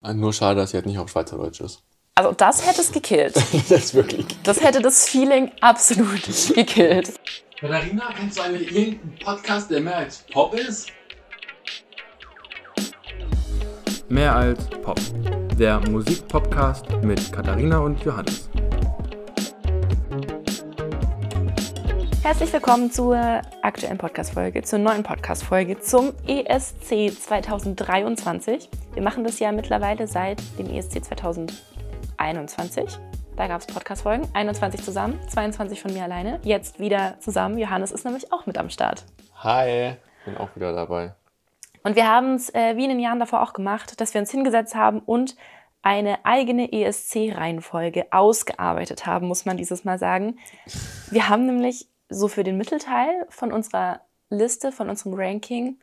Ah, Nur schade, dass sie halt nicht auf Schweizerdeutsch ist. Also das hätte es gekillt. das ist wirklich. Das hätte das Feeling absolut gekillt. Katharina, kennst du eigentlich irgendeinen Podcast, der mehr als Pop ist? Mehr als Pop. Der Musikpodcast mit Katharina und Johannes. Herzlich willkommen zur aktuellen Podcast-Folge, zur neuen Podcast-Folge zum ESC 2023. Wir machen das ja mittlerweile seit dem ESC 2021. Da gab es Podcast-Folgen, 21 zusammen, 22 von mir alleine. Jetzt wieder zusammen. Johannes ist nämlich auch mit am Start. Hi, bin auch wieder dabei. Und wir haben es äh, wie in den Jahren davor auch gemacht, dass wir uns hingesetzt haben und eine eigene ESC-Reihenfolge ausgearbeitet haben, muss man dieses Mal sagen. Wir haben nämlich so für den Mittelteil von unserer Liste, von unserem Ranking,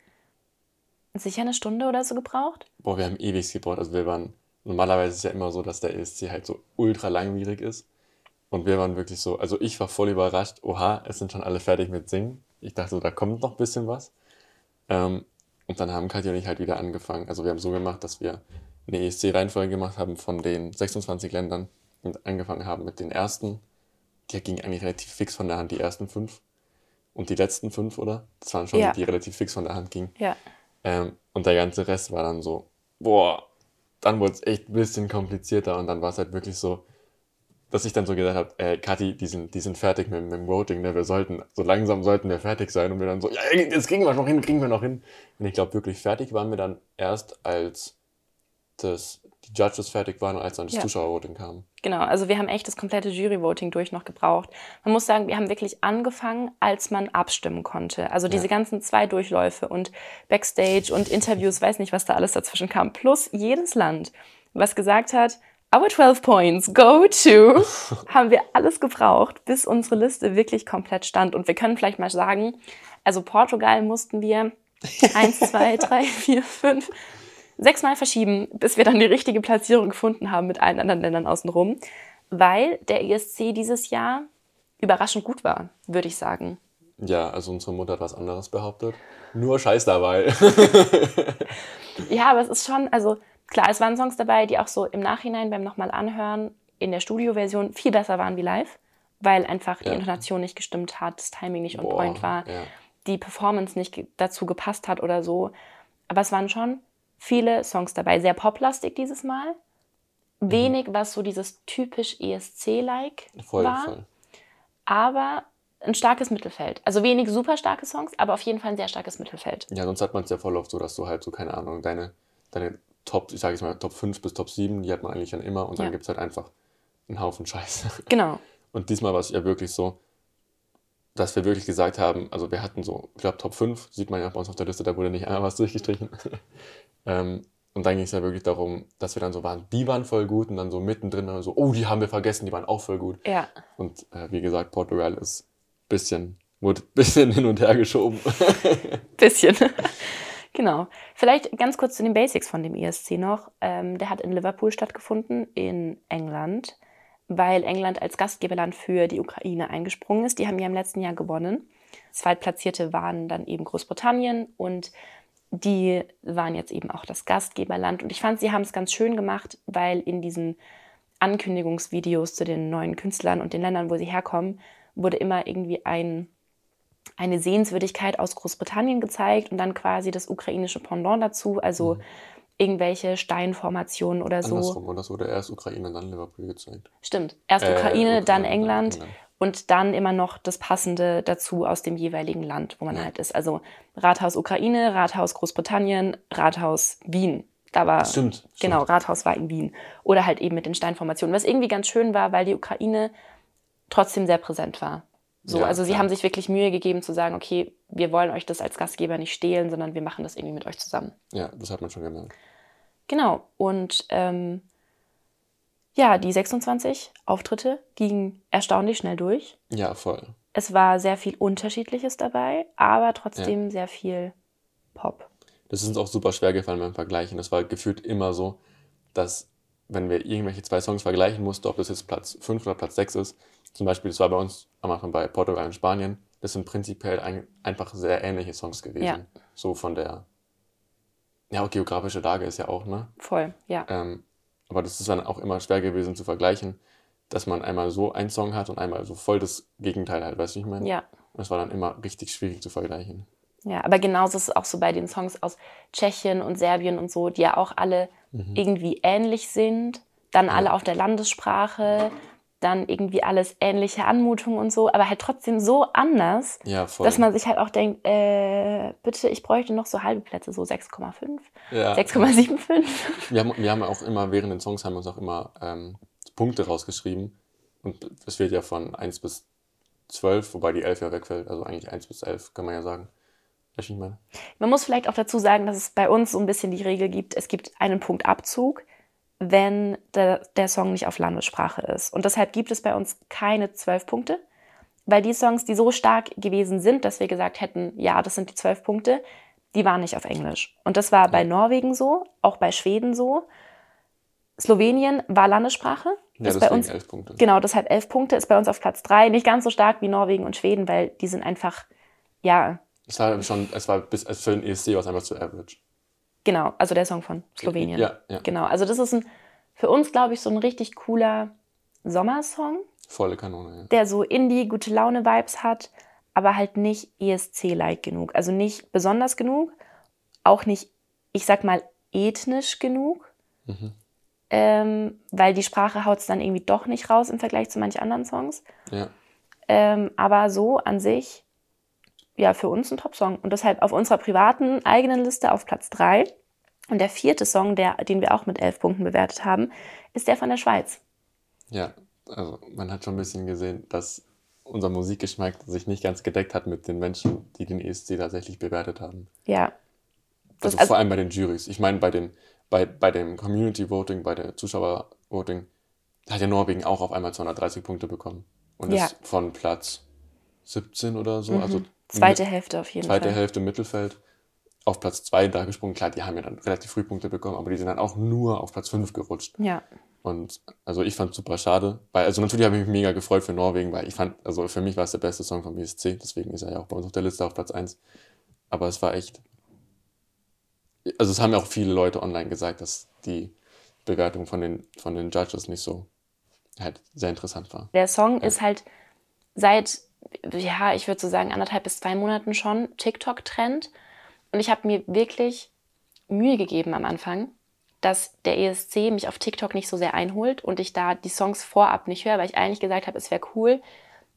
sicher eine Stunde oder so gebraucht. Boah, wir haben ewig gebraucht. Also wir waren, normalerweise ist es ja immer so, dass der ESC halt so ultra langwierig ist. Und wir waren wirklich so, also ich war voll überrascht, oha, es sind schon alle fertig mit Singen. Ich dachte so, da kommt noch ein bisschen was. Ähm, und dann haben Katja und ich halt wieder angefangen. Also wir haben so gemacht, dass wir eine ESC-Reihenfolge gemacht haben von den 26 Ländern und angefangen haben mit den ersten. Die ging eigentlich relativ fix von der Hand, die ersten fünf. Und die letzten fünf, oder? Das waren schon Ja. die, die relativ fix von der Hand gingen. Ja. Ähm, und der ganze Rest war dann so, boah, dann wurde es echt ein bisschen komplizierter und dann war es halt wirklich so, dass ich dann so gesagt habe, äh, Kathi, die sind, die sind fertig mit, mit dem Voting, ne? wir sollten, so langsam sollten wir fertig sein und wir dann so, ja, das kriegen wir noch hin, kriegen wir noch hin. Und ich glaube, wirklich fertig waren wir dann erst, als das, die Judges fertig waren und als dann das Ja. Zuschauervoting kam. Genau, also wir haben echt das komplette Jury-Voting durch noch gebraucht. Man muss sagen, wir haben wirklich angefangen, als man abstimmen konnte. Also diese Ja. ganzen zwei Durchläufe und Backstage und Interviews, weiß nicht, was da alles dazwischen kam. Plus jedes Land, was gesagt hat, our 12 points go to, haben wir alles gebraucht, bis unsere Liste wirklich komplett stand. Und wir können vielleicht mal sagen, also Portugal mussten wir eins, zwei, drei, vier, fünf, sechsmal verschieben, bis wir dann die richtige Platzierung gefunden haben mit allen anderen Ländern außenrum, weil der ESC dieses Jahr überraschend gut war, würde ich sagen. Ja, also unsere Mutter hat was anderes behauptet. Nur Scheiß dabei. Ja, aber es ist schon, also klar, es waren Songs dabei, die auch so im Nachhinein beim nochmal anhören in der Studioversion viel besser waren wie live, weil einfach die Ja. Intonation nicht gestimmt hat, das Timing nicht on Boah, point war, ja. die Performance nicht dazu gepasst hat oder so. Aber es waren schon viele Songs dabei, sehr poplastig dieses Mal. Mhm. Wenig, was so dieses typisch ESC-like war, voll. aber ein starkes Mittelfeld. Also wenig super starke Songs, aber auf jeden Fall ein sehr starkes Mittelfeld. Ja, sonst hat man es ja voll oft so, dass du halt so, keine Ahnung, deine, deine Top, ich sage jetzt mal Top 5 bis Top 7, die hat man eigentlich dann immer und dann Ja. gibt es halt einfach einen Haufen Scheiße. Genau. Und diesmal war es ja wirklich so, dass wir wirklich gesagt haben, also wir hatten so, ich glaube Top 5, sieht man ja bei uns auf der Liste, da wurde nicht einmal was durchgestrichen. ähm, und dann ging es ja wirklich darum, dass wir dann so waren, die waren voll gut und dann so mittendrin dann so, oh, die haben wir vergessen, die waren auch voll gut. Ja. Und äh, wie gesagt, Portugal ist bisschen, wurde bisschen hin und her geschoben. Bisschen. genau. Vielleicht ganz kurz zu den Basics von dem ESC noch. Ähm, der hat in Liverpool stattgefunden, in England, weil England als Gastgeberland für die Ukraine eingesprungen ist. Die haben ja im letzten Jahr gewonnen. Zweitplatzierte waren dann eben Großbritannien und die waren jetzt eben auch das Gastgeberland. Und ich fand, sie haben es ganz schön gemacht, weil in diesen Ankündigungsvideos zu den neuen Künstlern und den Ländern, wo sie herkommen, wurde immer irgendwie ein eine Sehenswürdigkeit aus Großbritannien gezeigt und dann quasi das ukrainische Pendant dazu, also irgendwelche Steinformationen oder so. Andersrum, und das wurde erst Ukraine, dann Liverpool gezeigt. Stimmt. Erst Äh, Ukraine, dann Ukraine, England dann England. und dann immer noch das Passende dazu aus dem jeweiligen Land, wo man Ja. halt ist. Also Rathaus Ukraine, Rathaus Großbritannien, Rathaus Wien. Da war Stimmt, stimmt. Genau, Rathaus war in Wien. Oder halt eben mit den Steinformationen. Was irgendwie ganz schön war, weil die Ukraine trotzdem sehr präsent war. So, Ja, also sie klar. haben sich wirklich Mühe gegeben zu sagen, okay, wir wollen euch das als Gastgeber nicht stehlen, sondern wir machen das irgendwie mit euch zusammen. Ja, das hat man schon gemerkt. Genau. Und ähm, ja, die 26 Auftritte gingen erstaunlich schnell durch. Ja, voll. Es war sehr viel Unterschiedliches dabei, aber trotzdem sehr viel Pop. Das ist uns auch super schwer gefallen beim Vergleichen. Das war gefühlt immer so, dass wenn wir irgendwelche zwei Songs vergleichen mussten, ob das jetzt Platz 5 oder Platz 6 ist, zum Beispiel, das war bei uns am Anfang bei Portugal und Spanien, das sind prinzipiell ein, einfach sehr ähnliche Songs gewesen. Ja. So von der Ja, geografische Lage ist ja auch, ne? Voll, ja. Ähm, aber das ist dann auch immer schwer gewesen zu vergleichen, dass man einmal so einen Song hat und einmal so voll das Gegenteil halt, weißt du, ich meine? Ja. Es war dann immer richtig schwierig zu vergleichen. Ja, aber genauso ist es auch so bei den Songs aus Tschechien und Serbien und so, die ja auch alle irgendwie ähnlich sind. Dann alle auf der Landessprache, dann irgendwie alles ähnliche Anmutungen und so, aber halt trotzdem so anders, Ja, dass man sich halt auch denkt, äh, bitte, ich bräuchte noch so halbe Plätze, so 6,5, ja. 6,75. Wir haben, wir haben auch immer, während den Songs haben wir uns auch immer ähm, Punkte rausgeschrieben. Und es wird ja von 1 bis 12, wobei die 11 ja wegfällt. Also eigentlich 1 bis 11, kann man ja sagen. Man muss vielleicht auch dazu sagen, dass es bei uns so ein bisschen die Regel gibt, es gibt einen Punkt Abzug, wenn der, der Song nicht auf Landessprache ist. Und deshalb gibt es bei uns keine zwölf Punkte, weil die Songs, die so stark gewesen sind, dass wir gesagt hätten, ja, das sind die zwölf Punkte, die waren nicht auf Englisch. Und das war bei Norwegen so, auch bei Schweden so. Slowenien war Landessprache. Ja, ist bei uns 11 Punkte. Genau, deshalb elf Punkte ist bei uns auf Platz drei. Nicht ganz so stark wie Norwegen und Schweden, weil die sind einfach, ja, Es war schon, es war bis für den ESC war es einfach zu average. Genau, also der Song von Slowenien. Ja, ja. Genau, also das ist ein, für uns, glaube ich, so ein richtig cooler Sommersong, Volle Kanone, ja. der so Indie, gute Laune-Vibes hat, aber halt nicht ESC-like genug. Also nicht besonders genug, auch nicht, ich sag mal, ethnisch genug, Mhm. ähm, weil die Sprache haut es dann irgendwie doch nicht raus im Vergleich zu manchen anderen Songs. ja. Ähm, aber so an sich, ja, für uns ein Top-Song. Und deshalb auf unserer privaten eigenen Liste auf Platz 3. Und der vierte Song, der, den wir auch mit elf Punkten bewertet haben, ist der von der Schweiz. Ja, also man hat schon ein bisschen gesehen, dass unser Musikgeschmack sich nicht ganz gedeckt hat mit den Menschen, die den ESC tatsächlich bewertet haben. Ja. Das- Also, also- vor allem bei den Jurys. Ich meine, bei, den, bei, bei dem Community Voting, bei der Zuschauer Voting, hat ja Norwegen auch auf einmal 230 Punkte bekommen. Und Ja. ist von Platz 17 oder so, also Zweite Hälfte auf jeden zweite Fall. Hälfte Mittelfeld, auf Platz 2 da gesprungen. Klar, die haben ja dann relativ früh Punkte bekommen, aber die sind dann auch nur auf Platz 5 gerutscht. Ja. Und also ich fand es super schade, weil, also natürlich habe ich mich mega gefreut für Norwegen, weil ich fand, also für mich war es der beste Song vom ESC, deswegen ist er ja auch bei uns auf der Liste auf Platz 1. Aber es war echt, also es haben ja auch viele Leute online gesagt, dass die Bewertung von den, von den Judges nicht so halt sehr interessant war. Der Song ist halt seit, ja, ich würde so sagen, anderthalb bis zwei Monaten schon TikTok-Trend. Und ich habe mir wirklich Mühe gegeben am Anfang, dass der ESC mich auf TikTok nicht so sehr einholt und ich da die Songs vorab nicht höre, weil ich eigentlich gesagt habe, es wäre cool,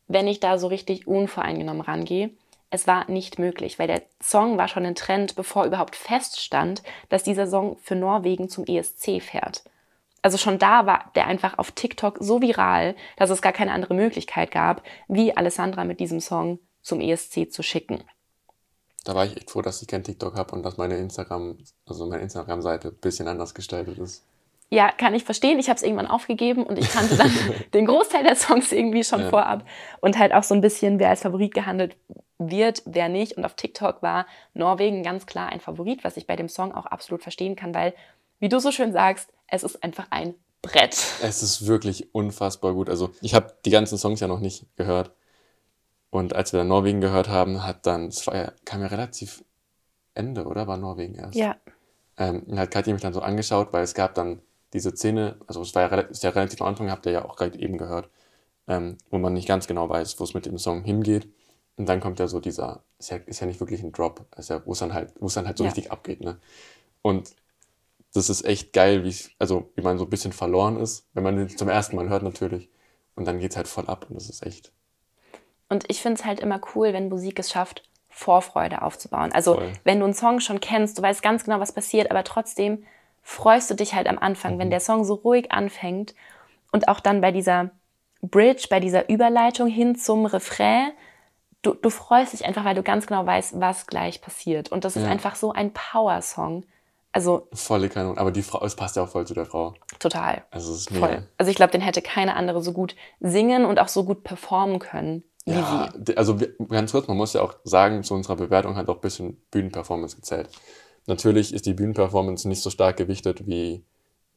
wenn ich da so richtig unvoreingenommen rangehe. Es war nicht möglich, weil der Song war schon ein Trend, bevor überhaupt feststand, dass dieser Song für Norwegen zum ESC fährt. Also schon da war der einfach auf TikTok so viral, dass es gar keine andere Möglichkeit gab, wie Alessandra mit diesem Song zum ESC zu schicken. Da war ich echt froh, dass ich kein TikTok habe und dass meine Instagram, also meine Instagram-Seite ein bisschen anders gestaltet ist. Ja, kann ich verstehen. Ich habe es irgendwann aufgegeben und ich kannte dann den Großteil der Songs irgendwie schon Ja. vorab und halt auch so ein bisschen, wer als Favorit gehandelt wird, wer nicht. Und auf TikTok war Norwegen ganz klar ein Favorit, was ich bei dem Song auch absolut verstehen kann, weil, wie du so schön sagst, es ist einfach ein Brett. Es ist wirklich unfassbar gut. Also ich habe die ganzen Songs ja noch nicht gehört. Und als wir dann Norwegen gehört haben, hat dann, es ja, kam ja relativ Ende, oder? War Norwegen erst. Ja, Ähm, und hat Katja mich dann so angeschaut, weil es gab dann diese Szene, also es war ja, ist ja relativ am Anfang, habt ihr ja auch gerade eben gehört, ähm, wo man nicht ganz genau weiß, wo es mit dem Song hingeht. Und dann kommt ja so dieser, ist ja, ist ja nicht wirklich ein Drop, ist ja, wo es dann halt, wo es dann halt so Ja. richtig abgeht, ne? Und das ist echt geil, wie, also, wie man so ein bisschen verloren ist, wenn man den zum ersten Mal hört natürlich. Und dann geht's halt voll ab und das ist echt, Und ich finde es halt immer cool, wenn Musik es schafft, Vorfreude aufzubauen. Also Voll. wenn du einen Song schon kennst, du weißt ganz genau, was passiert, aber trotzdem freust du dich halt am Anfang, Mhm. wenn der Song so ruhig anfängt und auch dann bei dieser Bridge, bei dieser Überleitung hin zum Refrain, du, du freust dich einfach, weil du ganz genau weißt, was gleich passiert. Und das ist Ja. einfach so ein Power-Song. Also volle Kanone. Aber die Frau, es passt ja auch voll zu der Frau. total. Also es ist mega. Voll. Also ich glaube, den hätte keine andere so gut singen und auch so gut performen können wie Ja, sie. also wir- ganz kurz, man muss ja auch sagen, zu unserer Bewertung hat auch ein bisschen Bühnenperformance gezählt. Natürlich ist die Bühnenperformance nicht so stark gewichtet wie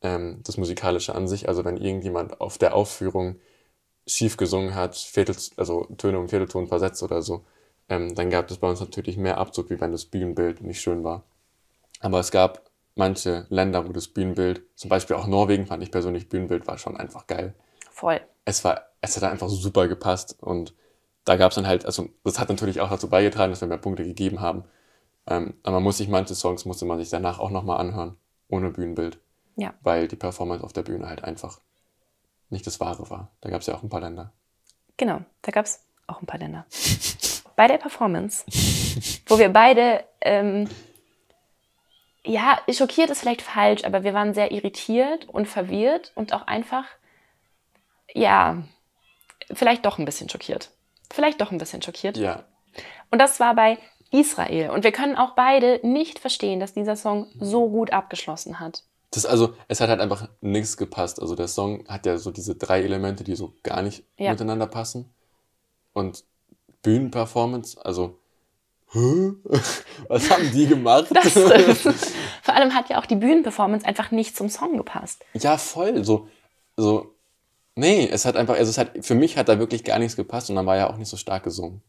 ähm, das Musikalische an sich. Also wenn irgendjemand auf der Aufführung schief gesungen hat, Viertel, also Töne um Viertelton versetzt oder so, ähm, dann gab es bei uns natürlich mehr Abzug, wie wenn das Bühnenbild nicht schön war. Aber es gab manche Länder, wo das Bühnenbild, zum Beispiel auch Norwegen fand ich persönlich, Bühnenbild war schon einfach geil. Voll. Es war, es hat einfach super gepasst und da gab es dann halt, also das hat natürlich auch dazu beigetragen, dass wir mehr Punkte gegeben haben. Ähm, aber man muss sich manche Songs musste man sich danach auch nochmal anhören, ohne Bühnenbild. Ja. Weil die Performance auf der Bühne halt einfach nicht das Wahre war. Da gab es ja auch ein paar Länder. Genau, da gab es auch ein paar Länder. Bei der Performance, wo wir beide, ähm, ja, schockiert ist vielleicht falsch, aber wir waren sehr irritiert und verwirrt und auch einfach, ja, vielleicht doch ein bisschen schockiert. Vielleicht doch ein bisschen schockiert. Ja, Und das war bei Israel. Und wir können auch beide nicht verstehen, dass dieser Song so gut abgeschlossen hat. das also, es hat halt einfach nichts gepasst. Also der Song hat ja so diese drei Elemente, die so gar nicht Ja. miteinander passen. Und Bühnenperformance, also? was haben die gemacht? Das, vor allem hat ja auch die Bühnenperformance einfach nicht zum Song gepasst. Ja, voll. So, so, nee, es hat einfach, also es hat, für mich hat da wirklich gar nichts gepasst und dann war ja auch nicht so stark gesungen.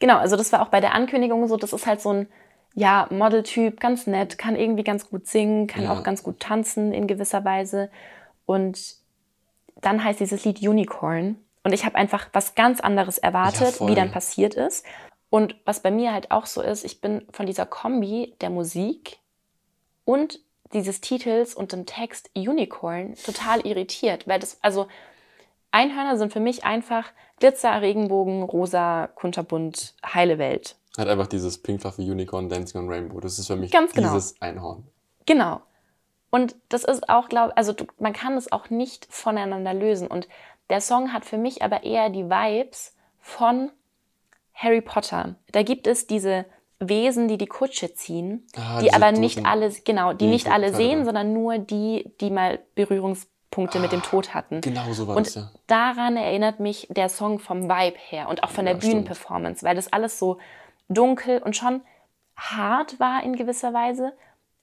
Genau, also das war auch bei der Ankündigung so, das ist halt so ein, ja, Modeltyp, ganz nett, kann irgendwie ganz gut singen, kann Ja. auch ganz gut tanzen in gewisser Weise. Und dann heißt dieses Lied Unicorn. Und ich habe einfach was ganz anderes erwartet, voll. wie dann passiert ist. Und was bei mir halt auch so ist, ich bin von dieser Kombi der Musik und dieses Titels und dem Text Unicorn total irritiert, weil das, also Einhörner sind für mich einfach Glitzer, Regenbogen, rosa, kunterbunt, heile Welt. Hat einfach dieses Pink Fluffy Unicorn Dancing on Rainbow. Das ist für mich Ganz genau. dieses Einhorn. Genau. Und das ist auch, glaube also du, man kann es auch nicht voneinander lösen. Und der Song hat für mich aber eher die Vibes von Harry Potter. Da gibt es diese Wesen, die die Kutsche ziehen, Ah, die aber nicht toten- alle, genau, die die nicht alle sehen, sondern nur die, die mal Berührungspunkte mit dem Tod hatten. Genau so war Und das ja. daran erinnert mich der Song vom Vibe her und auch von Ja, der. Bühnenperformance, weil das alles so dunkel und schon hart war in gewisser Weise.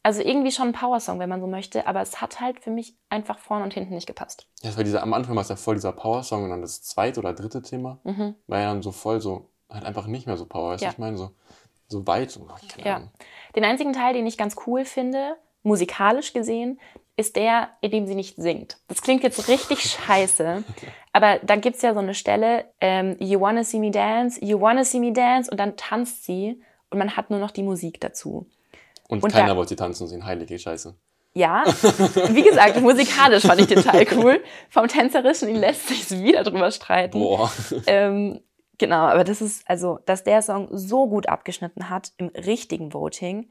Also irgendwie schon ein Powersong, wenn man so möchte, aber es hat halt für mich einfach vorne und hinten nicht gepasst. Ja, das war dieser, am Anfang war es ja voll dieser Power-Song und dann das zweite oder dritte Thema Mhm. war ja dann so voll so, halt einfach nicht mehr so Power. Weißt Ja. ich meine, so, so weit. Ja. Ahnung. Den einzigen Teil, den ich ganz cool finde, musikalisch gesehen, ist der, in dem sie nicht singt. Das klingt jetzt richtig scheiße, aber da gibt es ja so eine Stelle, ähm, You wanna see me dance, you wanna see me dance und dann tanzt sie und man hat nur noch die Musik dazu. Und, Und keiner da- wollte sie tanzen sehen. Heilige Scheiße. Ja, wie gesagt, musikalisch fand ich den Teil cool. Vom Tänzerischen lässt sich wieder drüber streiten. Boah. Ähm, genau, aber das ist, also, dass der Song so gut abgeschnitten hat im richtigen Voting,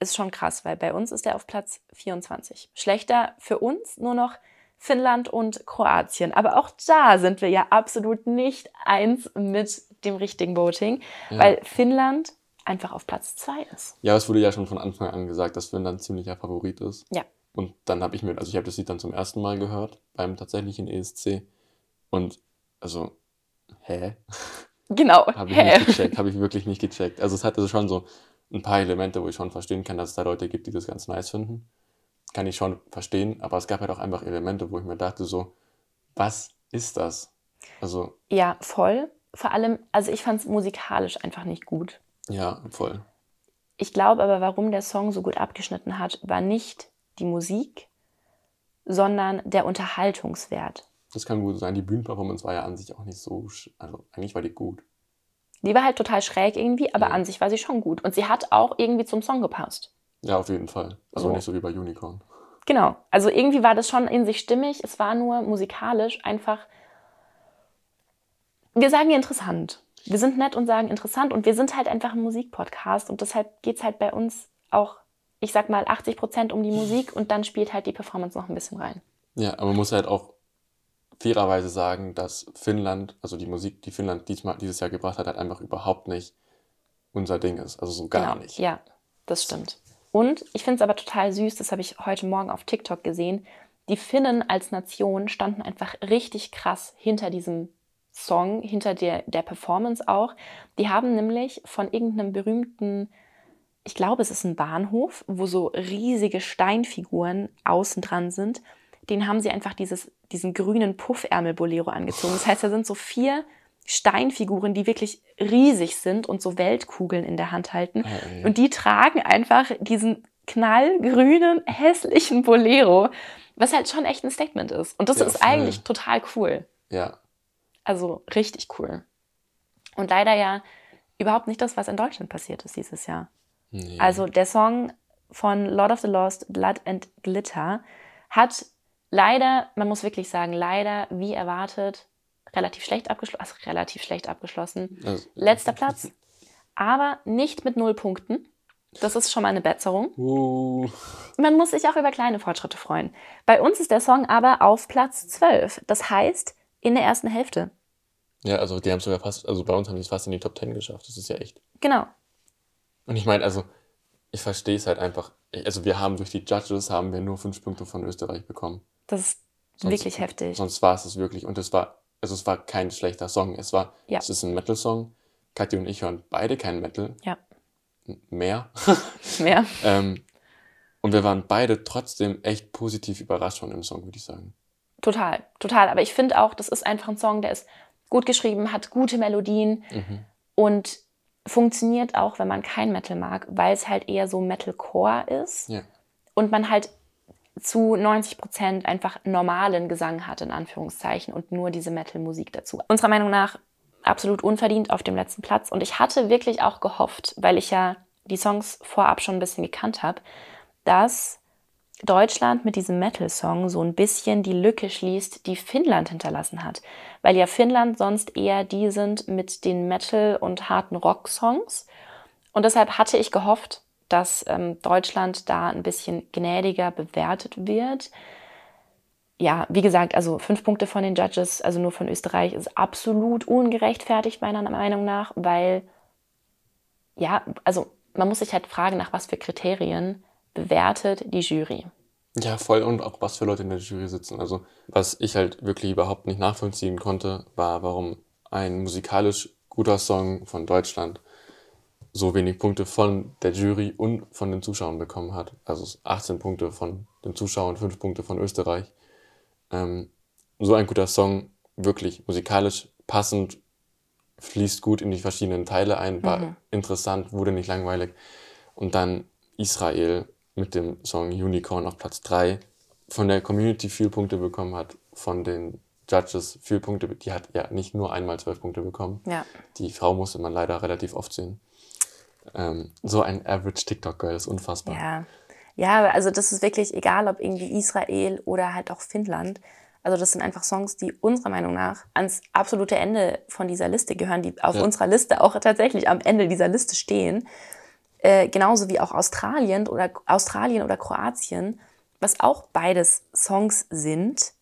ist schon krass, weil bei uns ist er auf Platz 24. Schlechter für uns nur noch Finnland und Kroatien. Aber auch da sind wir ja absolut nicht eins mit dem richtigen Voting, Ja. weil Finnland einfach auf Platz 2 ist. Ja, es wurde ja schon von Anfang an gesagt, dass Finnland ein ziemlicher Favorit ist. Ja. Und dann habe ich mir, also ich habe das Lied dann zum ersten Mal gehört, beim tatsächlichen ESC. Und also, hä? Genau. Habe ich Hä? nicht gecheckt, habe ich wirklich nicht gecheckt. Also es hatte schon so ein paar Elemente, wo ich schon verstehen kann, dass es da Leute gibt, die das ganz nice finden. Kann ich schon verstehen, aber es gab halt auch einfach Elemente, wo ich mir dachte so, was ist das? Also, Ja, voll. Vor allem, also ich fand es musikalisch einfach nicht gut. ja, voll. Ich glaube aber, warum der Song so gut abgeschnitten hat, war nicht die Musik, sondern der Unterhaltungswert. Das kann gut sein. Die Bühnenperformance war ja an sich auch nicht so, also eigentlich war die gut. Die war halt total schräg irgendwie, aber Ja. an sich war sie schon gut. Und sie hat auch irgendwie zum Song gepasst. Ja, auf jeden Fall. Also So. nicht so wie bei Unicorn. Genau. Also irgendwie war das schon in sich stimmig. Es war nur musikalisch einfach. Wir sagen interessant. Wir sind nett und sagen interessant und wir sind halt einfach ein Musikpodcast und deshalb geht es halt bei uns auch, ich sag mal, 80 Prozent um die Musik und dann spielt halt die Performance noch ein bisschen rein. Ja, aber man muss halt auch fairerweise sagen, dass Finnland, also die Musik, die Finnland diesmal, dieses Jahr gebracht hat, halt einfach überhaupt nicht unser Ding ist. Also so gar genau. nicht. Ja, das stimmt. Und ich finde es aber total süß, das habe ich heute Morgen auf TikTok gesehen. Die Finnen als Nation standen einfach richtig krass hinter diesem Song, hinter der, der Performance auch. Die haben nämlich von irgendeinem berühmten, ich glaube, es ist ein Bahnhof, wo so riesige Steinfiguren außen dran sind. Den haben sie einfach dieses, diesen grünen Puffärmel-Bolero angezogen. Das heißt, da sind so vier Steinfiguren, die wirklich riesig sind und so Weltkugeln in der Hand halten. Hey. Und die tragen einfach diesen knallgrünen, hässlichen Bolero, was halt schon echt ein Statement ist. Und das Ja, ist eigentlich total cool. Ja. Also richtig cool. Und leider ja überhaupt nicht das, was in Deutschland passiert ist dieses Jahr. Nee. Also der Song von Lord of the Lost, Blood and Glitter, hat leider, man muss wirklich sagen, leider, wie erwartet, relativ schlecht abgeschlossen. Also relativ schlecht abgeschlossen. Also, Letzter Platz, aber nicht mit null Punkten. Das ist schon mal eine Besserung. Uh, Man muss sich auch über kleine Fortschritte freuen. Bei uns ist der Song aber auf Platz 12. Das heißt, in der ersten Hälfte. ja, also die haben es sogar fast, also bei uns haben die es fast in die Top 10 geschafft. Das ist ja echt. Genau. Und ich meine, also, ich verstehe es halt einfach. Also wir haben durch die Judges haben wir nur fünf Punkte von Österreich bekommen. Das ist Sonst- wirklich heftig. Sonst war es es wirklich. Und es war, also es war kein schlechter Song. Es war, Ja. es ist ein Metal-Song. Kathi und ich hören beide kein Metal. Ja. Mehr. Mehr. ähm, und wir waren beide trotzdem echt positiv überrascht von dem Song, würde ich sagen. Total, total. Aber ich finde auch, das ist einfach ein Song, der ist gut geschrieben, hat gute Melodien Mhm. und funktioniert auch, wenn man kein Metal mag, weil es halt eher so Metalcore ist Ja. und man halt zu 90 Prozent einfach normalen Gesang hat, in Anführungszeichen, und nur diese Metal-Musik dazu. Unserer Meinung nach absolut unverdient auf dem letzten Platz. Und ich hatte wirklich auch gehofft, weil ich ja die Songs vorab schon ein bisschen gekannt habe, dass Deutschland mit diesem Metal-Song so ein bisschen die Lücke schließt, die Finnland hinterlassen hat. Weil ja Finnland sonst eher die sind mit den Metal- und harten Rock-Songs. Und deshalb hatte ich gehofft, dass ähm, Deutschland da ein bisschen gnädiger bewertet wird. Ja, wie gesagt, also fünf Punkte von den Judges, also nur von Österreich, ist absolut ungerechtfertigt meiner Meinung nach, weil, ja, also man muss sich halt fragen, nach was für Kriterien bewertet die Jury. Ja, voll. Und auch was für Leute in der Jury sitzen. Also, was ich halt wirklich überhaupt nicht nachvollziehen konnte, war, warum ein musikalisch guter Song von Deutschland so wenig Punkte von der Jury und von den Zuschauern bekommen hat. Also 18 Punkte von den Zuschauern, 5 Punkte von Österreich. Ähm, so ein guter Song, wirklich musikalisch passend, fließt gut in die verschiedenen Teile ein, war Mhm. interessant, wurde nicht langweilig. Und dann Israel mit dem Song Unicorn auf Platz 3 von der Community viel Punkte bekommen hat, von den Judges viel Punkte, die hat ja nicht nur einmal zwölf Punkte bekommen. Ja. Die Frau musste man leider relativ oft sehen. Ähm, so ein Average TikTok-Girl ist unfassbar. Ja. Ja, also das ist wirklich egal, ob irgendwie Israel oder halt auch Finnland. Also das sind einfach Songs, die unserer Meinung nach ans absolute Ende von dieser Liste gehören, die auf Ja. unserer Liste auch tatsächlich am Ende dieser Liste stehen. Äh, genauso wie auch Australien oder Australien oder Kroatien, was auch beides Songs sind,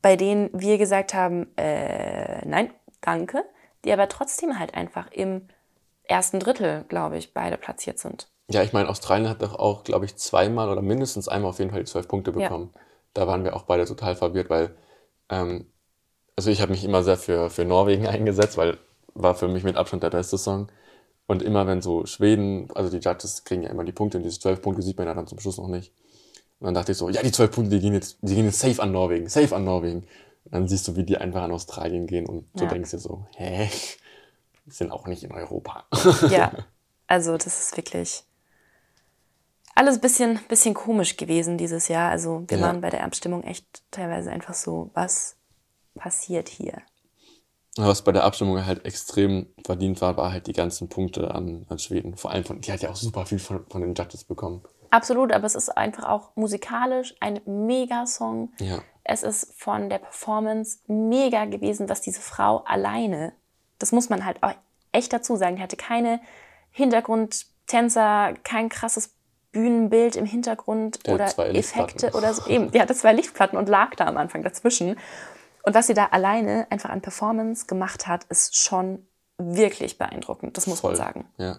bei denen wir gesagt haben, äh, nein, danke, die aber trotzdem halt einfach im ersten Drittel, glaube ich, beide platziert sind. Ja, ich meine, Australien hat doch auch, glaube ich, zweimal oder mindestens einmal auf jeden Fall die zwölf Punkte Ja. bekommen. Da waren wir auch beide total verwirrt, weil, ähm, also ich habe mich immer sehr für, für Norwegen eingesetzt, weil war für mich mit Abstand der beste Song. Und immer wenn so Schweden, also die Judges kriegen ja immer die Punkte und diese zwölf Punkte sieht man ja dann zum Schluss noch nicht. Und dann dachte ich so, ja, die zwölf Punkte, die gehen jetzt, die gehen jetzt safe an Norwegen, safe an Norwegen. Und dann siehst du, wie die einfach an Australien gehen und du Ja. denkst dir so, hä, sind auch nicht in Europa. Ja, also das ist wirklich alles ein bisschen, bisschen komisch gewesen dieses Jahr. Also wir Ja. waren bei der Abstimmung echt teilweise einfach so, was passiert hier? Was bei der Abstimmung halt extrem verdient war, war halt die ganzen Punkte an, an Schweden. Vor allem von, die hat ja auch super viel von, von den Judges bekommen. Absolut, aber es ist einfach auch musikalisch ein Mega-Song. Ja. Es ist von der Performance mega gewesen, dass diese Frau alleine, das muss man halt auch echt dazu sagen, die hatte keine Hintergrundtänzer, kein krasses Bühnenbild im Hintergrund Der oder Effekte oder so. Eben, die hatte zwei Lichtplatten und lag da am Anfang dazwischen. Und was sie da alleine einfach an Performance gemacht hat, ist schon wirklich beeindruckend, das muss Voll. man sagen. Ja.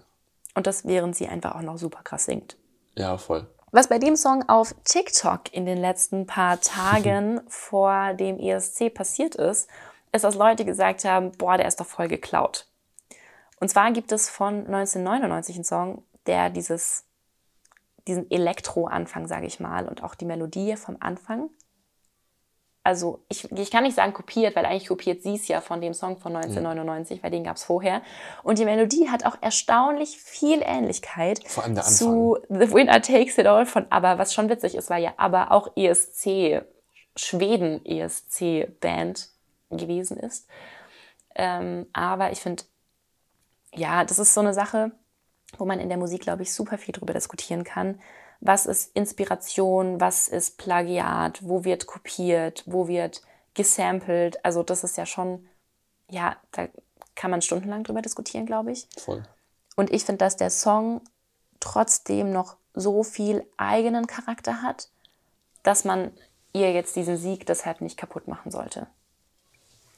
Und das während sie einfach auch noch super krass singt. Ja, voll. Was bei dem Song auf TikTok in den letzten paar Tagen vor dem ESC passiert ist, ist, dass Leute gesagt haben, boah, der ist doch voll geklaut. Und zwar gibt es von 1999 einen Song, der dieses, diesen Elektro-Anfang, sage ich mal, und auch die Melodie vom Anfang also ich, ich kann nicht sagen kopiert, weil eigentlich kopiert sie es ja von dem Song von 1999, weil den gab es vorher. Und die Melodie hat auch erstaunlich viel Ähnlichkeit zu The Winner Takes It All von ABBA, was schon witzig ist, weil ja ABBA auch ESC, Schweden-ESC-Band gewesen ist. Ähm, aber ich finde, ja, das ist so eine Sache, wo man in der Musik, glaube ich, super viel drüber diskutieren kann. Was ist Inspiration, was ist Plagiat, wo wird kopiert, wo wird gesampelt. Also das ist ja schon, ja, da kann man stundenlang drüber diskutieren, glaube ich. Voll. Und ich finde, dass der Song trotzdem noch so viel eigenen Charakter hat, dass man ihr jetzt diesen Sieg deshalb nicht kaputt machen sollte.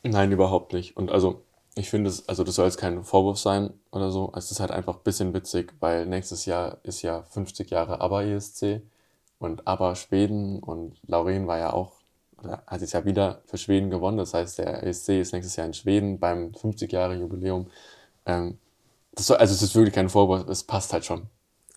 Nein, überhaupt nicht. Und also, ich finde es, also das soll jetzt kein Vorwurf sein oder so. Es ist halt einfach ein bisschen witzig, weil nächstes Jahr ist ja 50 Jahre ABBA ESC und ABBA Schweden und Lauren war ja auch, oder hat jetzt ja wieder für Schweden gewonnen. Das heißt, der ESC ist nächstes Jahr in Schweden beim 50 Jahre Jubiläum. Ähm, soll, also es ist wirklich kein Vorwurf, es passt halt schon.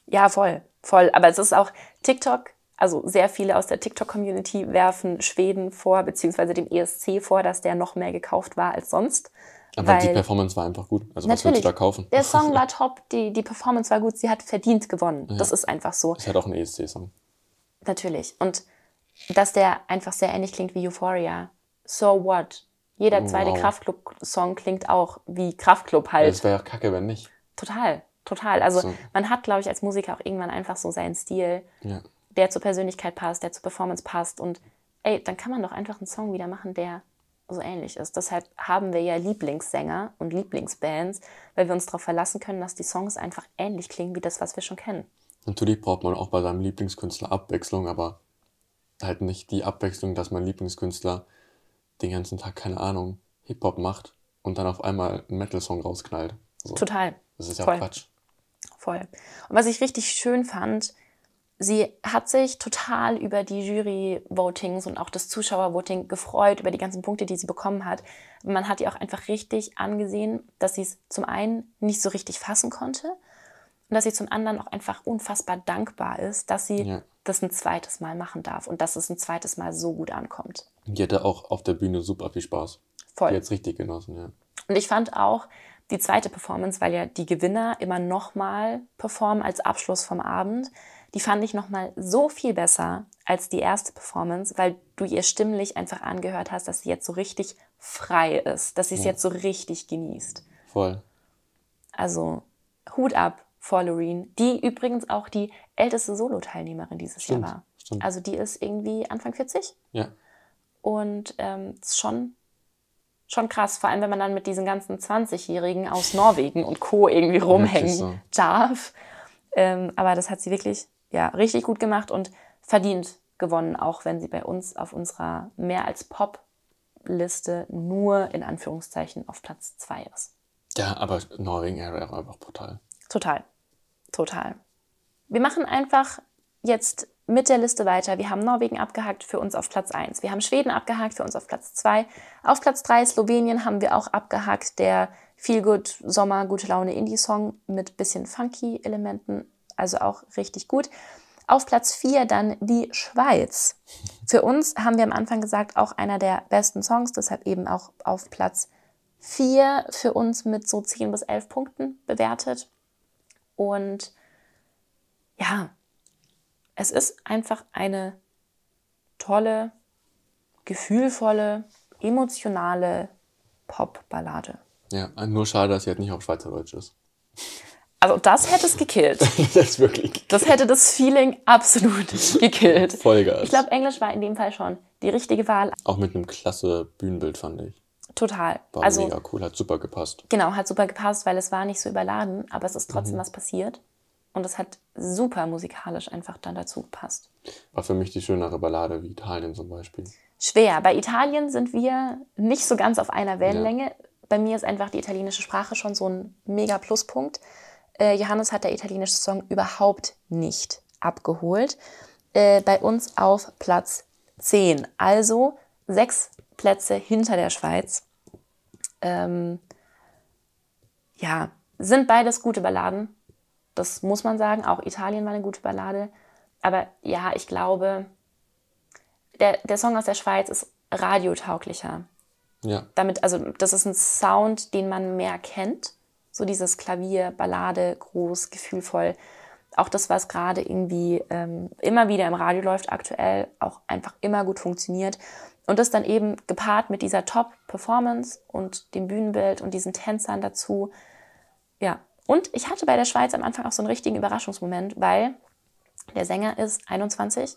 Ja, voll, voll. Aber es ist auch TikTok, also sehr viele aus der TikTok-Community werfen Schweden vor, beziehungsweise dem ESC vor, dass der noch mehr gekauft war als sonst. Aber die Weil- Performance war einfach gut. Also was willst du da kaufen? der Song war top, die, die Performance war gut, sie hat verdient gewonnen. Das ist einfach so. Ist halt auch ein ESC-Song. Natürlich. Und dass der einfach sehr ähnlich klingt wie Euphoria. So what? Jeder zweite wow. Kraftklub-Song klingt auch wie Kraftklub halt. Es wäre ja kacke, wenn nicht. Total, total. Also So. man hat, glaube ich, als Musiker auch irgendwann einfach so seinen Stil, Ja. Der zur Persönlichkeit passt, der zur Performance passt. Und ey, dann kann man doch einfach einen Song wieder machen, der so ähnlich ist. Deshalb haben wir ja Lieblingssänger und Lieblingsbands, weil wir uns darauf verlassen können, dass die Songs einfach ähnlich klingen wie das, was wir schon kennen. Natürlich braucht man auch bei seinem Lieblingskünstler Abwechslung, aber halt nicht die Abwechslung, dass mein Lieblingskünstler den ganzen Tag, keine Ahnung, Hip-Hop macht und dann auf einmal einen Metal-Song rausknallt. So. Total. Das ist ja Voll. Quatsch. Voll. Und was ich richtig schön fand, sie hat sich total über die Jury-Votings und auch das Zuschauer-Voting gefreut, über die ganzen Punkte, die sie bekommen hat. Man hat ihr auch einfach richtig angesehen, dass sie es zum einen nicht so richtig fassen konnte und dass sie zum anderen auch einfach unfassbar dankbar ist, dass sie Ja. das ein zweites Mal machen darf und dass es ein zweites Mal so gut ankommt. Und die hatte auch auf der Bühne super viel Spaß. Voll. Die hat's richtig genossen, ja. Und ich fand auch die zweite Performance, weil ja die Gewinner immer nochmal performen als Abschluss vom Abend, die fand ich nochmal so viel besser als die erste Performance, weil du ihr stimmlich einfach angehört hast, dass sie jetzt so richtig frei ist, dass sie es Ja. jetzt so richtig genießt. Voll. Also Hut ab vor Loreen, die übrigens auch die älteste Solo-Teilnehmerin dieses Stimmt, Jahr war. stimmt. Also die ist irgendwie Anfang 40 Ja. und ähm, ist schon, schon krass, vor allem wenn man dann mit diesen ganzen 20-Jährigen aus Norwegen und Co. irgendwie rumhängen so. darf. Ähm, aber das hat sie wirklich ja, richtig gut gemacht und verdient gewonnen, auch wenn sie bei uns auf unserer mehr als Pop-Liste nur in Anführungszeichen auf Platz 2 ist. Ja, aber Norwegen wäre einfach brutal. Total. Total. Wir machen einfach jetzt mit der Liste weiter. Wir haben Norwegen abgehakt für uns auf Platz 1. Wir haben Schweden abgehakt für uns auf Platz 2. Auf Platz 3 Slowenien haben wir auch abgehakt. Der Feel Good Sommer Gute Laune Indie Song mit bisschen funky Elementen. Also auch richtig gut. Auf Platz 4 dann die Schweiz. Für uns haben wir am Anfang gesagt, auch einer der besten Songs, deshalb eben auch auf Platz 4 für uns mit so 10 bis 11 Punkten bewertet. Und ja, es ist einfach eine tolle, gefühlvolle, emotionale Pop-Ballade. Ja, nur schade, dass sie halt nicht auf Schweizerdeutsch ist. Also das hätte es gekillt. das wirklich Das hätte das Feeling absolut gekillt. Vollgas. Ich glaube, Englisch war in dem Fall schon die richtige Wahl. Auch mit einem klasse Bühnenbild, fand ich. Total. War also mega cool, hat super gepasst. genau, hat super gepasst, weil es war nicht so überladen, aber es ist Mhm. trotzdem was passiert. Und es hat super musikalisch einfach dann dazu gepasst. War für mich die schönere Ballade wie Italien zum Beispiel. Schwer. Bei Italien sind wir nicht so ganz auf einer Wellenlänge. Bei mir ist einfach die italienische Sprache schon so ein mega Pluspunkt. Äh, Johannes hat der italienische Song überhaupt nicht abgeholt. Äh, bei uns auf Platz 10. Also sechs Plätze hinter der Schweiz. Ähm, ja, sind beides gute Balladen. Das muss man sagen. Auch Italien war eine gute Ballade. Aber ja, ich glaube, der, der Song aus der Schweiz ist radiotauglicher. Ja, Damit, also das ist ein Sound, den man mehr kennt. So dieses Klavier, Ballade, groß, gefühlvoll. Auch das, was gerade irgendwie ähm, immer wieder im Radio läuft, aktuell auch einfach immer gut funktioniert. Und das dann eben gepaart mit dieser Top-Performance und dem Bühnenbild und diesen Tänzern dazu. Ja, und ich hatte bei der Schweiz am Anfang auch so einen richtigen Überraschungsmoment, weil der Sänger ist 21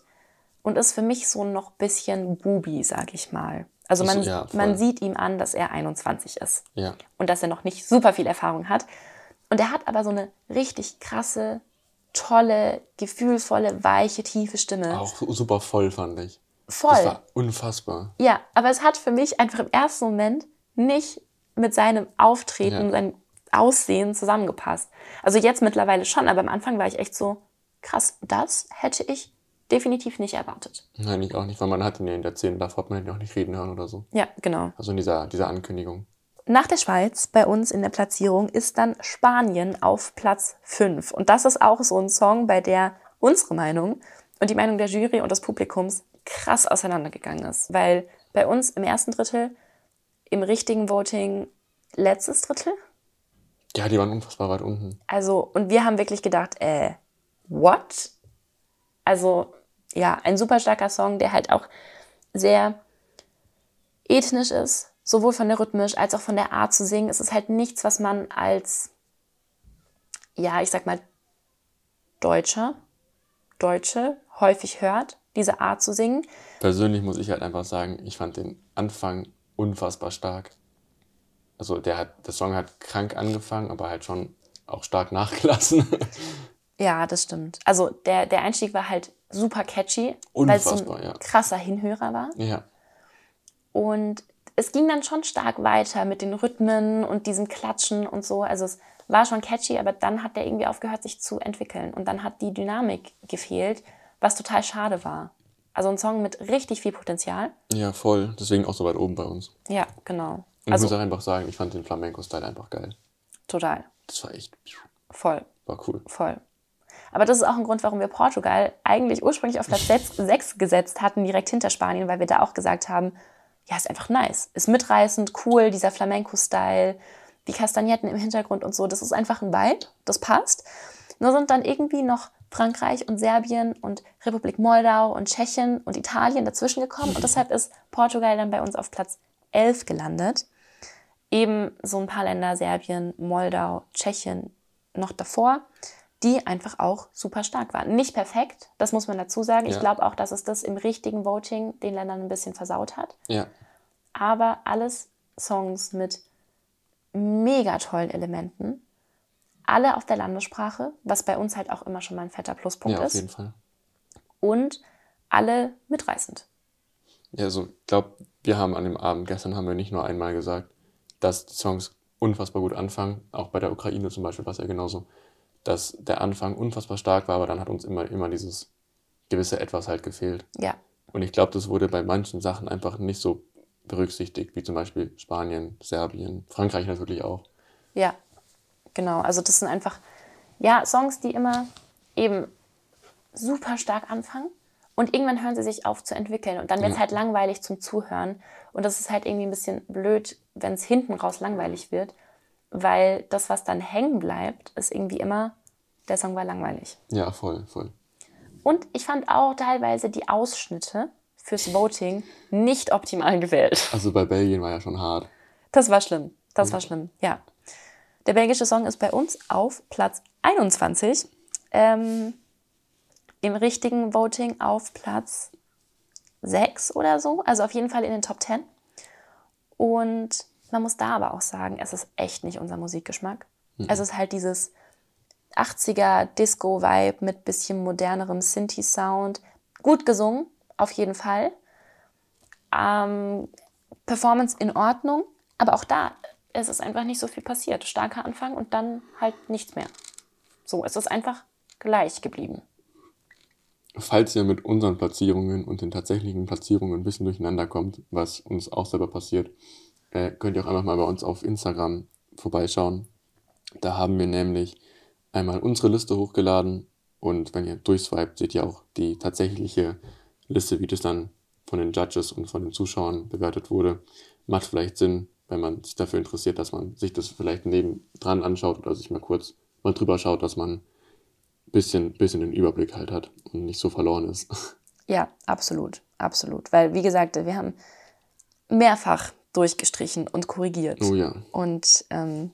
und ist für mich so noch bisschen Bubi, sag ich mal. Also man, ja, voll. man sieht ihm an, dass er 21 ist ja. und dass er noch nicht super viel Erfahrung hat. Und er hat aber so eine richtig krasse, tolle, gefühlvolle, weiche, tiefe Stimme. Auch super voll, fand ich. Voll. Das war unfassbar. Ja, aber es hat für mich einfach im ersten Moment nicht mit seinem Auftreten, Ja. seinem Aussehen zusammengepasst. Also jetzt mittlerweile schon, aber am Anfang war ich echt so, krass, das hätte ich definitiv nicht erwartet. Nein, ich auch nicht, weil man hat ihn ja in der Szene, davor hat man ihn auch nicht reden hören oder so. Ja, genau. Also in dieser, dieser Ankündigung. Nach der Schweiz bei uns in der Platzierung ist dann Spanien auf Platz 5. Und das ist auch so ein Song, bei der unsere Meinung und die Meinung der Jury und des Publikums krass auseinandergegangen ist. Weil bei uns im ersten Drittel, im richtigen Voting letztes Drittel. Ja, die waren unfassbar weit unten. Also, und wir haben wirklich gedacht, äh, what? Also, ja, ein super starker Song, der halt auch sehr ethnisch ist, sowohl von der rhythmisch als auch von der Art zu singen. Es ist halt nichts, was man als, ja, ich sag mal, Deutscher, Deutsche häufig hört, diese Art zu singen. Persönlich muss ich halt einfach sagen, ich fand den Anfang unfassbar stark. Also der hat, der Song hat krank angefangen, aber halt schon auch stark nachgelassen. Ja, das stimmt. Also der, der Einstieg war halt super catchy, weil es so ein ja. krasser Hinhörer war. ja, Und es ging dann schon stark weiter mit den Rhythmen und diesem Klatschen und so. Also es war schon catchy, aber dann hat der irgendwie aufgehört, sich zu entwickeln. Und dann hat die Dynamik gefehlt, was total schade war. Also ein Song mit richtig viel Potenzial. ja, voll. Deswegen auch so weit oben bei uns. Ja, genau. Und ich Also muss auch einfach sagen, ich fand den Flamenco-Style einfach geil. total. Das war echt, Voll, war cool. voll. Aber das ist auch ein Grund, warum wir Portugal eigentlich ursprünglich auf Platz 6 gesetzt hatten, direkt hinter Spanien, weil wir da auch gesagt haben, ja, ist einfach nice. Ist mitreißend, cool, dieser Flamenco-Style, die Kastagnetten im Hintergrund und so. Das ist einfach ein Vibe, das passt. Nur sind dann irgendwie noch Frankreich und Serbien und Republik Moldau und Tschechien und Italien dazwischen gekommen. Und deshalb ist Portugal dann bei uns auf Platz 11 gelandet. Eben so ein paar Länder, Serbien, Moldau, Tschechien noch davor, die einfach auch super stark waren. Nicht perfekt, das muss man dazu sagen. Ich Ja. glaube auch, dass es das im richtigen Voting den Ländern ein bisschen versaut hat. Ja, Aber alles Songs mit mega tollen Elementen. Alle auf der Landessprache, was bei uns halt auch immer schon mal ein fetter Pluspunkt ja, auf ist. jeden Fall. Und alle mitreißend. Ja, also ich glaube, wir haben an dem Abend, gestern haben wir nicht nur einmal gesagt, dass die Songs unfassbar gut anfangen. Auch bei der Ukraine zum Beispiel war es ja genauso, dass der Anfang unfassbar stark war, aber dann hat uns immer, immer dieses gewisse Etwas halt gefehlt. Ja, Und ich glaube, das wurde bei manchen Sachen einfach nicht so berücksichtigt, wie zum Beispiel Spanien, Serbien, Frankreich natürlich auch. Ja, genau. Also das sind einfach, ja, Songs, die immer eben super stark anfangen und irgendwann hören sie sich auf zu entwickeln und dann wird es Ja. halt langweilig zum Zuhören und das ist halt irgendwie ein bisschen blöd, wenn es hinten raus langweilig wird, weil das, was dann hängen bleibt, ist irgendwie immer, der Song war langweilig. Ja, voll, voll. Und ich fand auch teilweise die Ausschnitte fürs Voting nicht optimal gewählt. Also bei Belgien war ja schon hart. Das war schlimm. Das war schlimm, ja. Der belgische Song ist bei uns auf Platz 21. Ähm, Im richtigen Voting auf Platz 6 oder so. Also auf jeden Fall in den Top 10. Und man muss da aber auch sagen, es ist echt nicht unser Musikgeschmack. Es ist halt dieses 80er Disco-Vibe mit bisschen modernerem Synthi-Sound. Gut gesungen, auf jeden Fall. Ähm, Performance in Ordnung, aber auch da ist es einfach nicht so viel passiert. Starker Anfang und dann halt nichts mehr. So, es ist einfach gleich geblieben. Falls ihr mit unseren Platzierungen und den tatsächlichen Platzierungen ein bisschen durcheinander kommt, was uns auch selber passiert, äh, könnt ihr auch einfach mal bei uns auf Instagram vorbeischauen. Da haben wir nämlich einmal unsere Liste hochgeladen und wenn ihr durchswiped, seht ihr auch die tatsächliche Liste, wie das dann von den Judges und von den Zuschauern bewertet wurde. Macht vielleicht Sinn, wenn man sich dafür interessiert, dass man sich das vielleicht nebendran anschaut oder sich mal kurz mal drüber schaut, dass man ein bisschen, bisschen den Überblick halt hat und nicht so verloren ist. Ja, absolut, absolut. Weil, wie gesagt, wir haben mehrfach durchgestrichen und korrigiert. Oh ja. Und ähm,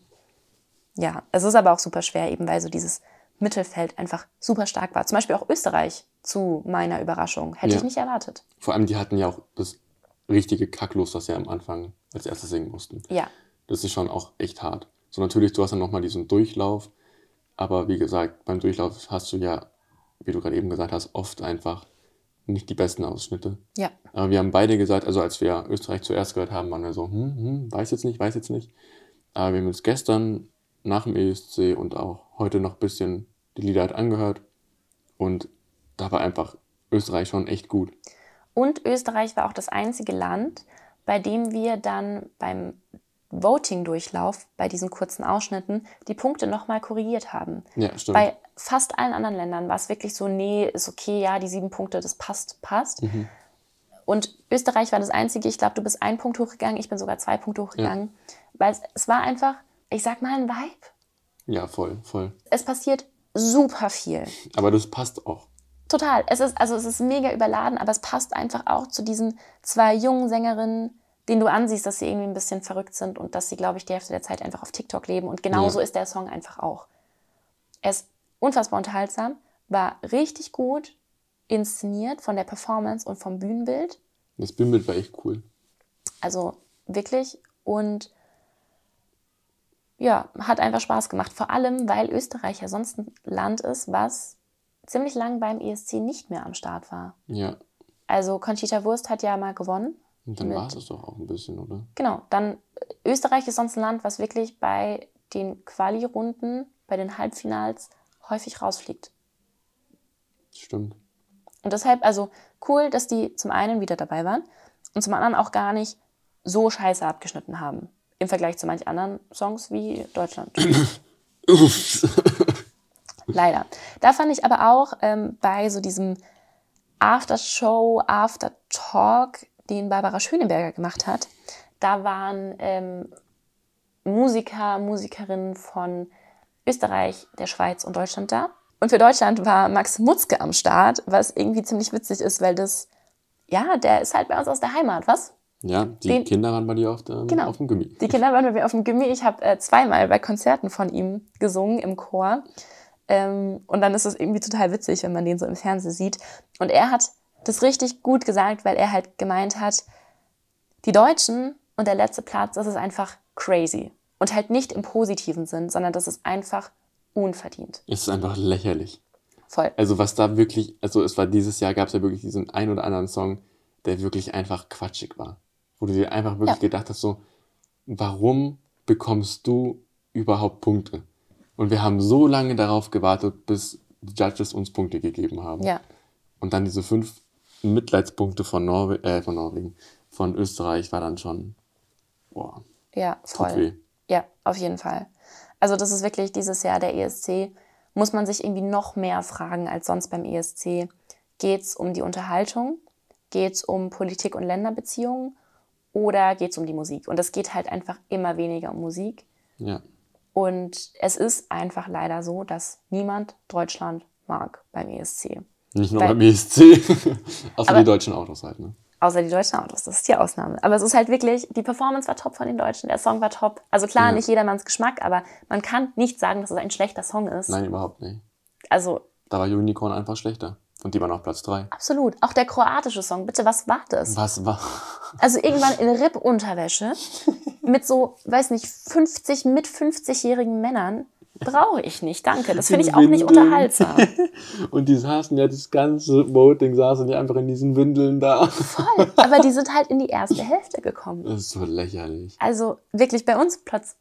ja, es ist aber auch super schwer, eben weil so dieses Mittelfeld einfach super stark war. Zum Beispiel auch Österreich zu meiner Überraschung. Hätte Ja. ich nicht erwartet. Vor allem, die hatten ja auch das richtige Kacklos, das sie am Anfang als erstes singen mussten. Ja, Das ist schon auch echt hart. So natürlich, du hast dann nochmal diesen Durchlauf, aber wie gesagt, beim Durchlauf hast du ja, wie du gerade eben gesagt hast, oft einfach nicht die besten Ausschnitte. ja, Aber wir haben beide gesagt, also als wir Österreich zuerst gehört haben, waren wir so, hm, hm, weiß jetzt nicht, weiß jetzt nicht. Aber wir haben uns gestern nach dem ESC und auch heute noch ein bisschen die Lieder halt angehört und da war einfach Österreich schon echt gut. Und Österreich war auch das einzige Land, bei dem wir dann beim Voting-Durchlauf, bei diesen kurzen Ausschnitten, die Punkte nochmal korrigiert haben. Ja, stimmt. Bei fast allen anderen Ländern war es wirklich so, nee, ist okay, ja, die sieben Punkte, das passt, passt. Mhm. Und Österreich war das Einzige, ich glaube, du bist ein Punkt hochgegangen, ich bin sogar zwei Punkte hochgegangen. Weil es, es war einfach, ich sag mal, ein Vibe. ja, voll, voll. Es passiert super viel. Aber das passt auch. Total. Es ist, also es ist mega überladen, aber es passt einfach auch zu diesen zwei jungen Sängerinnen, denen du ansiehst, dass sie irgendwie ein bisschen verrückt sind und dass sie, glaube ich, die Hälfte der Zeit einfach auf TikTok leben. Und genauso Ja. ist der Song einfach auch. Er ist unfassbar unterhaltsam, war richtig gut inszeniert von der Performance und vom Bühnenbild. Das Bühnenbild war echt cool. Also wirklich. Und ja, hat einfach Spaß gemacht. Vor allem, weil Österreich ja sonst ein Land ist, was ziemlich lang beim ESC nicht mehr am Start war. Ja. Also Conchita Wurst hat ja mal gewonnen. Und dann war es das doch auch ein bisschen, oder? Genau, dann äh, Österreich ist sonst ein Land, was wirklich bei den Quali-Runden, bei den Halbfinals häufig rausfliegt. Stimmt. Und deshalb, also cool, dass die zum einen wieder dabei waren und zum anderen auch gar nicht so scheiße abgeschnitten haben. Im Vergleich zu manch anderen Songs wie Deutschland. Leider. Da fand ich aber auch ähm, bei so diesem After-Show, After-Talk, den Barbara Schöneberger gemacht hat, da waren ähm, Musiker, Musikerinnen von Österreich, der Schweiz und Deutschland da. Und für Deutschland war Max Mutzke am Start, was irgendwie ziemlich witzig ist, weil das, ja, der ist halt bei uns aus der Heimat, was? Ja, die Den- Kinder waren bei dir auf, der, Genau. auf dem Gummi. Die Kinder waren bei mir auf dem Gimmi. Ich habe äh, zweimal bei Konzerten von ihm gesungen im Chor. Ähm, und dann ist es irgendwie total witzig, wenn man den so im Fernsehen sieht. Und er hat das richtig gut gesagt, weil er halt gemeint hat, die Deutschen und der letzte Platz, das ist einfach crazy. Und halt nicht im positiven Sinn, sondern das ist einfach unverdient. Es ist einfach lächerlich. Voll. Also was da wirklich, also es war dieses Jahr, gab es ja wirklich diesen ein oder anderen Song, der wirklich einfach quatschig war. Wo du dir einfach wirklich Ja. gedacht hast, so, warum bekommst du überhaupt Punkte? Und wir haben so lange darauf gewartet, bis die Judges uns Punkte gegeben haben. Ja. Und dann diese fünf Mitleidspunkte von, Norwe äh, von Norwegen, von Österreich war dann schon, boah, Ja, voll. Ja, auf jeden Fall. Also das ist wirklich dieses Jahr der ESC. Muss man sich irgendwie noch mehr fragen als sonst beim ESC. Geht es um die Unterhaltung? Geht es um Politik und Länderbeziehungen? Oder geht es um die Musik? Und es geht halt einfach immer weniger um Musik. Ja. Und es ist einfach leider so, dass niemand Deutschland mag beim ESC. Nicht nur Weil- beim ESC, außer Aber- die deutschen Autos halt, ne? Außer die deutschen Autos, das ist die Ausnahme. Aber es ist halt wirklich, die Performance war top von den Deutschen, der Song war top. Also klar, Ja. nicht jedermanns Geschmack, aber man kann nicht sagen, dass es ein schlechter Song ist. Nein, überhaupt nicht. Also Da war Unicorn einfach schlechter. Und die waren auf Platz 3. absolut. Auch der kroatische Song, bitte, was war das? Was war? Also irgendwann in Ripp-Unterwäsche mit so, weiß nicht, 50, mit 50-jährigen Männern. Brauche ich nicht, danke. Das finde ich auch nicht unterhaltsam. Und die saßen ja, das ganze Voting saßen die einfach in diesen Windeln da. Voll. Aber die sind halt in die erste Hälfte gekommen. Das ist so lächerlich. Also wirklich bei uns Platz,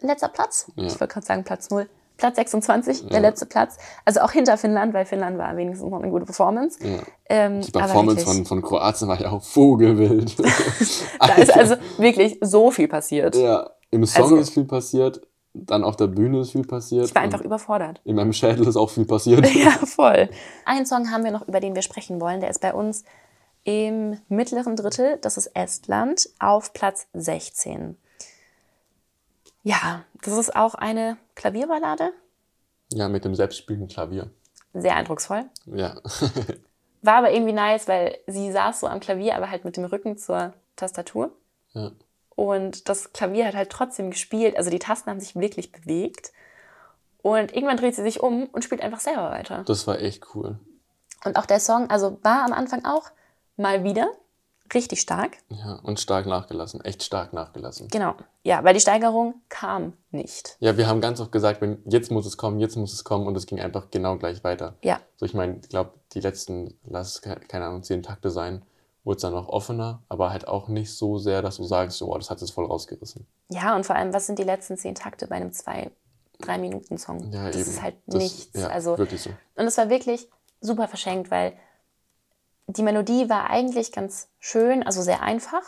letzter Platz. Ja. Ich wollte gerade sagen Platz 0. Platz 26, der Ja. letzte Platz. Also auch hinter Finnland, weil Finnland war wenigstens noch eine gute Performance. Ja. Ähm, Die Performance von, von Kroatien war ja auch vogelwild. da ist also wirklich so viel passiert. ja, im Song Also- ist viel passiert, dann auf der Bühne ist viel passiert. Ich war einfach überfordert. in meinem Schädel ist auch viel passiert. Ja, voll. Einen Song haben wir noch, über den wir sprechen wollen. Der ist bei uns Im mittleren Drittel, das ist Estland, auf Platz 16. Ja, das ist auch eine Klavierballade. Ja, mit dem selbstspielenden Klavier. Sehr eindrucksvoll. Ja. War aber irgendwie nice, weil sie saß so am Klavier, aber halt mit dem Rücken zur Tastatur. ja. Und das Klavier hat halt trotzdem gespielt. Also die Tasten haben sich wirklich bewegt. Und irgendwann dreht sie sich um und spielt einfach selber weiter. Das war echt cool. Und auch der Song, also war am Anfang auch mal wieder richtig stark. Ja, und stark nachgelassen. Echt stark nachgelassen. Genau. Ja, weil die Steigerung kam nicht. Ja, wir haben ganz oft gesagt, wenn, jetzt muss es kommen, jetzt muss es kommen und es ging einfach genau gleich weiter. Ja, So, ich meine, ich glaube, die letzten, lass es, ke- keine Ahnung, zehn Takte sein, wurde es dann noch offener, aber halt auch nicht so sehr, dass du sagst, oh, das hat es voll rausgerissen. Ja, und vor allem, was sind die letzten zehn Takte bei einem zwei, drei Minuten Song? Ja, das eben. ist halt Das- nichts. Ja, also, wirklich so. und es war wirklich super verschenkt, weil die Melodie war eigentlich ganz schön, also sehr einfach.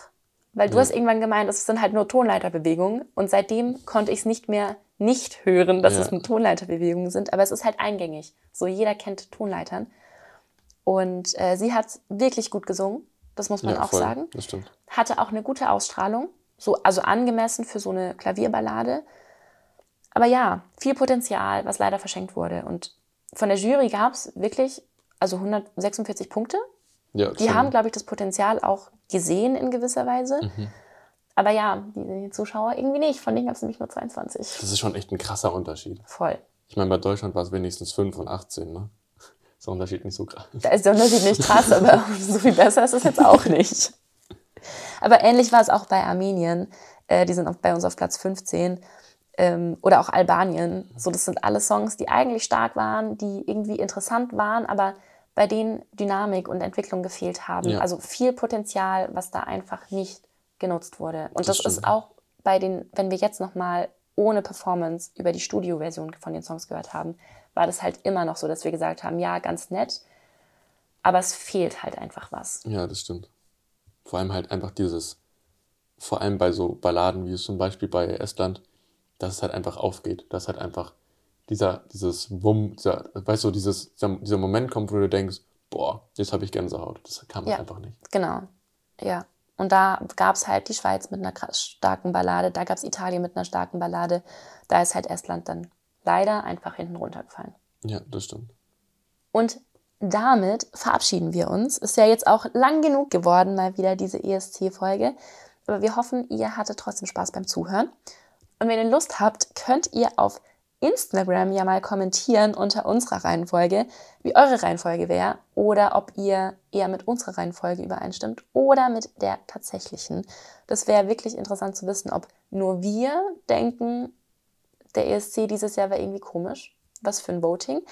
Weil du Ja. hast irgendwann gemeint, es sind halt nur Tonleiterbewegungen. Und seitdem konnte ich es nicht mehr nicht hören, dass Ja. es nur Tonleiterbewegungen sind. Aber es ist halt eingängig. So jeder kennt Tonleitern. Und äh, sie hat wirklich gut gesungen. Das muss man Ja, auch voll. sagen Das stimmt. hatte auch eine gute Ausstrahlung, so, also angemessen für so eine Klavierballade. Aber ja, viel Potenzial, was leider verschenkt wurde. Und von der Jury gab es wirklich, also 146 Punkte. Ja, Die haben, glaube ich, das Potenzial auch gesehen in gewisser Weise. Mhm. Aber ja, die, die Zuschauer irgendwie nicht. Von denen gab es nämlich nur 22. Das ist schon echt ein krasser Unterschied. Voll. Ich meine, bei Deutschland war es wenigstens 5 und 18, ne? Der Unterschied nicht so krass. Da ist der Unterschied nicht krass, aber so viel besser ist es jetzt auch nicht. Aber ähnlich war es auch bei Armenien. Äh, die sind auf, bei uns auf Platz 15. Ähm, oder auch Albanien. So, das sind alle Songs, die eigentlich stark waren, die irgendwie interessant waren, aber bei denen Dynamik und Entwicklung gefehlt haben. Ja. Also viel Potenzial, was da einfach nicht genutzt wurde. Und Das das, ist auch bei den, wenn wir jetzt nochmal ohne Performance über die Studioversion von den Songs gehört haben, war das halt immer noch so, dass wir gesagt haben, ja, ganz nett, aber es fehlt halt einfach was. Ja, das stimmt. Vor allem halt einfach dieses, vor allem bei so Balladen wie es zum Beispiel bei Estland, dass es halt einfach aufgeht, dass halt einfach dieser, dieses Wumm, dieser, weißt du, dieses, dieser, dieser Moment kommt, wo du denkst, boah, jetzt habe ich Gänsehaut. Das kam Ja. halt einfach nicht. Genau, ja. Und da gab es halt die Schweiz mit einer starken Ballade, da gab es Italien mit einer starken Ballade, da ist halt Estland dann leider einfach hinten runtergefallen. Ja, das stimmt. Und damit verabschieden wir uns. Ist ja jetzt auch lang genug geworden, mal wieder diese ESC-Folge. Aber wir hoffen, ihr hattet trotzdem Spaß beim Zuhören. Und wenn ihr Lust habt, könnt ihr auf Instagram ja mal kommentieren unter unserer Reihenfolge, wie eure Reihenfolge wäre oder ob ihr eher mit unserer Reihenfolge übereinstimmt oder mit der tatsächlichen. Das wäre wirklich interessant zu wissen, ob nur wir denken, der ESC dieses Jahr war irgendwie komisch. Was für ein Voting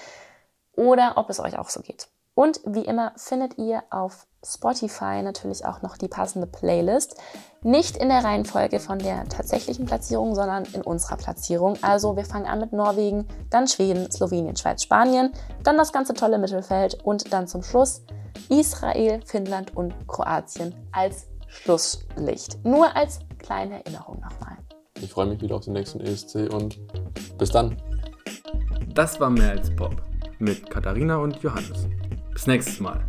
oder ob es euch auch so geht. Und wie immer findet ihr auf Spotify natürlich auch noch die passende Playlist. Nicht in der Reihenfolge von der tatsächlichen Platzierung, sondern in unserer Platzierung. Also wir fangen an mit Norwegen, dann Schweden, Slowenien, Schweiz, Spanien, dann das ganze tolle Mittelfeld und dann zum Schluss Israel, Finnland und Kroatien als Schlusslicht. Nur als kleine Erinnerung nochmal. Ich freue mich wieder auf den nächsten ESC und bis dann. Das war mehr als Pop mit Katharina und Johannes. Bis nächstes Mal.